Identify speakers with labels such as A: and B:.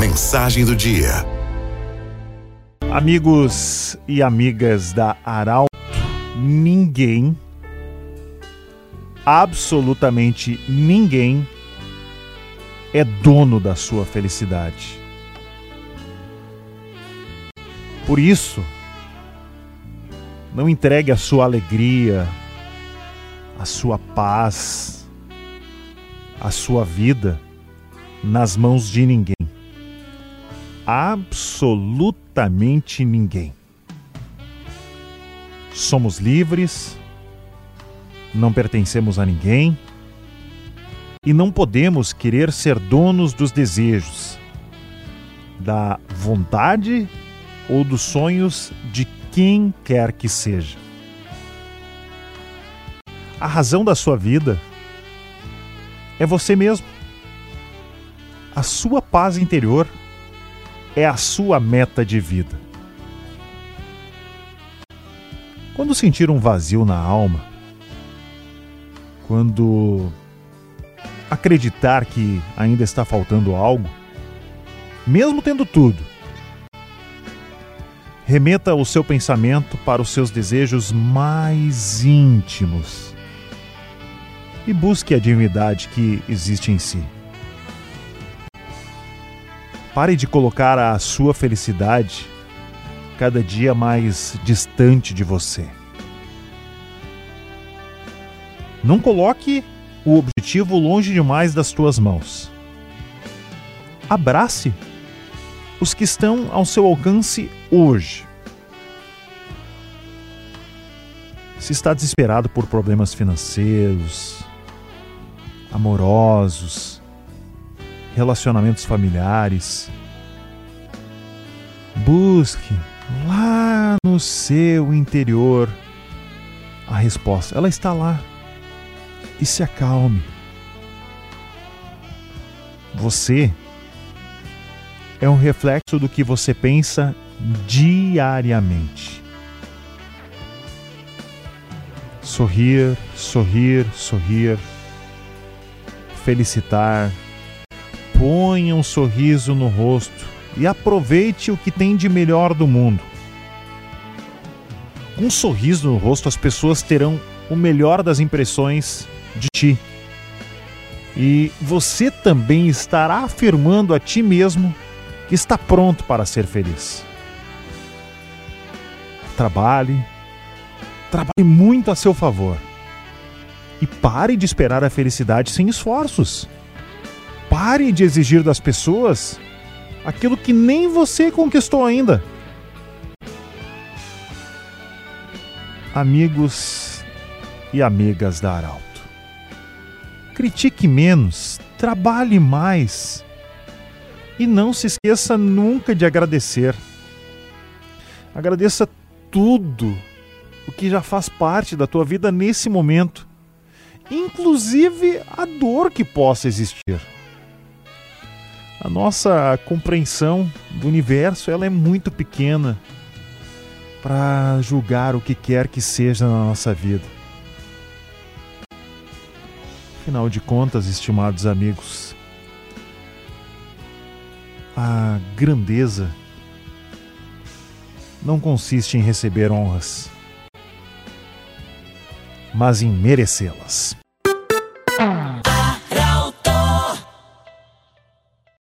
A: Mensagem do dia.
B: Amigos e amigas da Arauto, ninguém, absolutamente ninguém, é dono da sua felicidade. Por isso, não entregue a sua alegria, a sua paz, a sua vida nas mãos de ninguém. Absolutamente ninguém. Somos livres, não pertencemos a ninguém e não podemos querer ser donos dos desejos, da vontade ou dos sonhos de quem quer que seja. A razão da sua vida é você mesmo. A sua paz interior é a sua meta de vida. Quando sentir um vazio na alma, quando acreditar que ainda está faltando algo, mesmo tendo tudo, remeta o seu pensamento para os seus desejos mais íntimos e busque a divindade que existe em si. Pare de colocar a sua felicidade cada dia mais distante de você. Não coloque o objetivo longe demais das tuas mãos. Abrace os que estão ao seu alcance hoje. Se está desesperado por problemas financeiros, amorosos, relacionamentos familiares, busque lá no seu interior a resposta. Ela está lá. E se acalme. Você é um reflexo do que você pensa diariamente. Sorrir, sorrir, sorrir, felicitar, ponha um sorriso no rosto e aproveite o que tem de melhor do mundo. Com um sorriso no rosto, as pessoas terão o melhor das impressões de ti. E você também estará afirmando a ti mesmo que está pronto para ser feliz. Trabalhe, trabalhe muito a seu favor. E pare de esperar a felicidade sem esforços. Pare de exigir das pessoas aquilo que nem você conquistou ainda. Amigos e amigas da Arauto, critique menos, trabalhe mais e não se esqueça nunca de agradecer. Agradeça tudo o que já faz parte da tua vida nesse momento, inclusive a dor que possa existir. A nossa compreensão do universo ela é muito pequena para julgar o que quer que seja na nossa vida. Afinal de contas, estimados amigos, a grandeza não consiste em receber honras, mas em merecê-las.